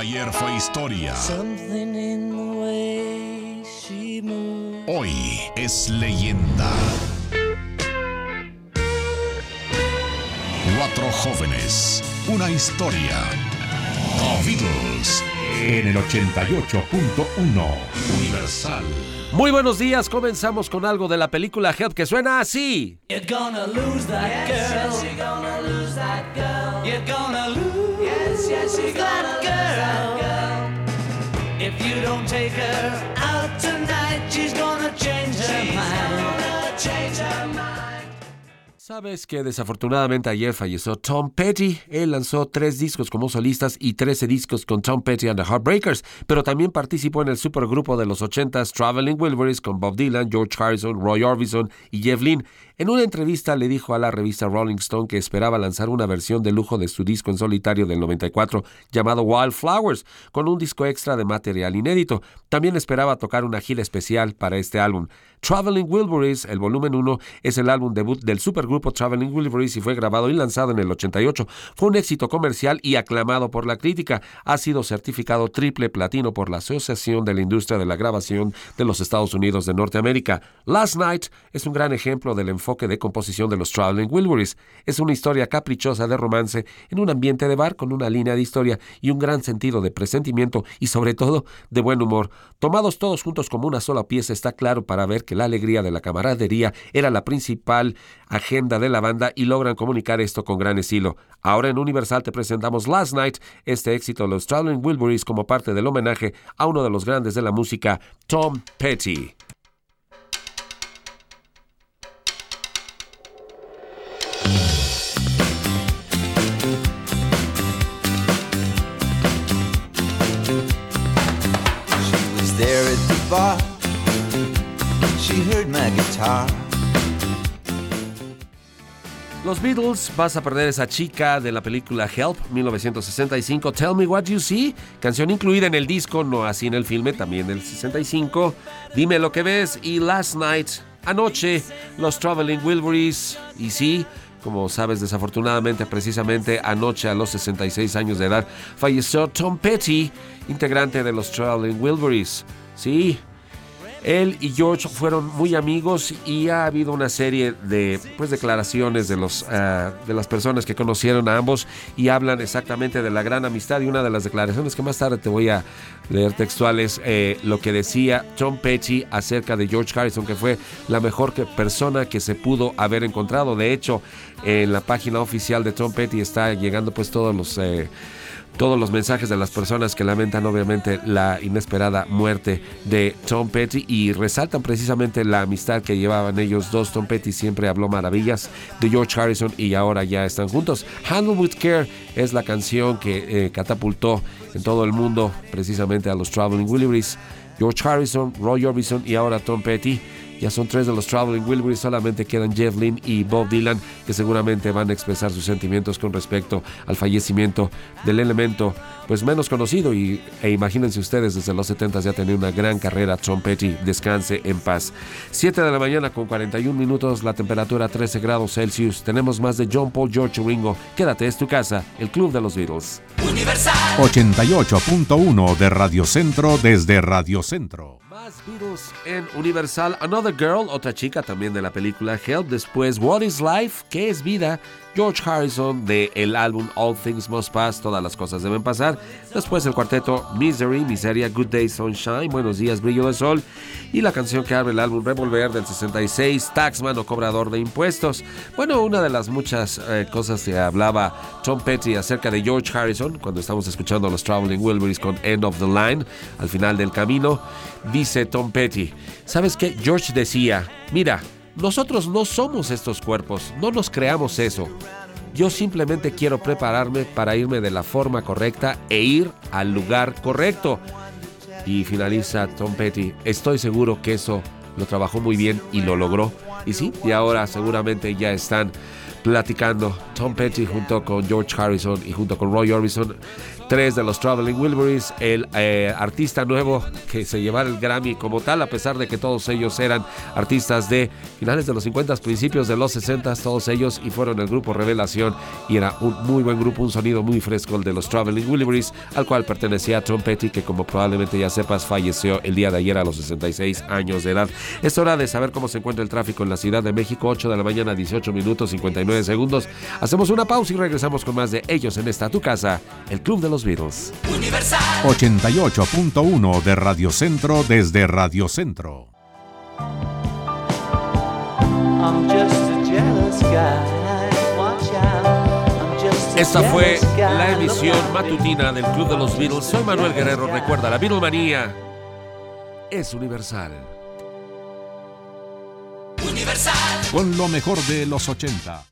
Ayer fue historia. Hoy es leyenda. Cuatro jóvenes, una historia. The Beatles en el 88.1 Universal. Muy buenos días, comenzamos con algo de la película Help que suena así. You're gonna lose that girl. Yes, you're that girl. If you don't take her out tonight, she's gonna change her mind. Sabes que desafortunadamente ayer falleció Tom Petty. Él lanzó tres discos como solistas y 13 discos con Tom Petty and the Heartbreakers, pero también participó en el supergrupo de los 80s Traveling Wilburys con Bob Dylan, George Harrison, Roy Orbison y Jeff Lynne. En una entrevista le dijo a la revista Rolling Stone que esperaba lanzar una versión de lujo de su disco en solitario del 94 llamado Wildflowers, con un disco extra de material inédito. También esperaba tocar una gira especial para este álbum. Traveling Wilburys, el volumen 1, es el álbum debut del supergrupo Traveling Wilburys y fue grabado y lanzado en el 88. Fue un éxito comercial y aclamado por la crítica. Ha sido certificado triple platino por la Asociación de la Industria de la Grabación de los Estados Unidos de Norteamérica. Last Night es un gran ejemplo del enfoque de composición de los Traveling Wilburys. Es una historia caprichosa de romance en un ambiente de bar con una línea de historia y un gran sentido de presentimiento y sobre todo de buen humor. Tomados todos juntos como una sola pieza está claro para ver que la alegría de la camaradería era la principal agenda de la banda y logran comunicar esto con gran estilo. Ahora en Universal te presentamos Last Night, este éxito de los Traveling Wilburys como parte del homenaje a uno de los grandes de la música, Tom Petty. She was there at the bar. She heard my guitar. Los Beatles, Vas a perder esa chica de la película Help, 1965, Tell Me What You See, canción incluida en el disco, no así en el filme, también del 65, Dime lo que ves y Last Night, anoche, los Traveling Wilburys, y sí, como sabes, desafortunadamente, precisamente anoche a los 66 años de edad, falleció Tom Petty, integrante de los Traveling Wilburys. Sí, él y George fueron muy amigos y ha habido una serie de pues, declaraciones de, los, ah, de las personas que conocieron a ambos y hablan exactamente de la gran amistad. Y una de las declaraciones que más tarde te voy a leer textuales, eh, lo que decía Tom Petty acerca de George Harrison, que fue la mejor que- persona que se pudo haber encontrado. De hecho, en la página oficial de Tom Petty está llegando pues todos los... eh, todos los mensajes de las personas que lamentan obviamente la inesperada muerte de Tom Petty y resaltan precisamente la amistad que llevaban ellos dos. Tom Petty siempre habló maravillas de George Harrison y ahora ya están juntos. Handle with Care es la canción que eh, catapultó en todo el mundo precisamente a los Traveling Wilburys. George Harrison, Roy Orbison y ahora Tom Petty. Ya son tres de los Traveling Wilburys, solamente quedan Jeff Lynne y Bob Dylan, que seguramente van a expresar sus sentimientos con respecto al fallecimiento del elemento pues menos conocido y, e imagínense ustedes, desde los 70 ya tenía una gran carrera, Tom Petty, descanse en paz. 7 de la mañana con 41 minutos, la temperatura 13 grados Celsius, tenemos más de John Paul, George Ringo, quédate, es tu casa, el club de los Beatles. Universal. 88.1 de Radio Centro desde Radio Centro. En Universal. Another Girl, otra chica también de la película Help. Después, What is Life? ¿Qué es vida? George Harrison de el álbum All Things Must Pass, Todas las cosas deben pasar. Después el cuarteto Misery, Miseria, Good Day, Sunshine, Buenos días, Brillo de Sol. Y la canción que abre el álbum Revolver del 66, Taxman o Cobrador de Impuestos. Bueno, una de las muchas eh, cosas que hablaba Tom Petty acerca de George Harrison cuando estamos escuchando a los Traveling Wilburys con End of the Line, al final del camino, dice Tom Petty, ¿sabes qué? George decía, mira, nosotros no somos estos cuerpos, no nos creamos eso. Yo simplemente quiero prepararme para irme de la forma correcta e ir al lugar correcto. Y finaliza Tom Petty. Estoy seguro que eso lo trabajó muy bien y lo logró. Y sí, y ahora seguramente ya están platicando Tom Petty junto con George Harrison y junto con Roy Orbison tres de los Traveling Wilburys, el eh, artista nuevo que se llevara el Grammy como tal, a pesar de que todos ellos eran artistas de finales de los 50, principios de los 60, todos ellos, y fueron el grupo Revelación, y era un muy buen grupo, un sonido muy fresco el de los Traveling Wilburys, al cual pertenecía Tom Petty, que como probablemente ya sepas, falleció el día de ayer a los 66 años de edad. Es hora de saber cómo se encuentra el tráfico en la Ciudad de México, 8 de la mañana, 18 minutos 59 segundos. Hacemos una pausa y regresamos con más de ellos en esta tu casa, el Club de los Beatles. 88.1 de Radio Centro desde Radio Centro. I'm just a jealous guy. Watch out. I'm just a Esta fue la emisión matutina del Club de los Beatles. Soy Manuel Guerrero. Recuerda, la Beatlemanía es universal. Con lo mejor de los 80.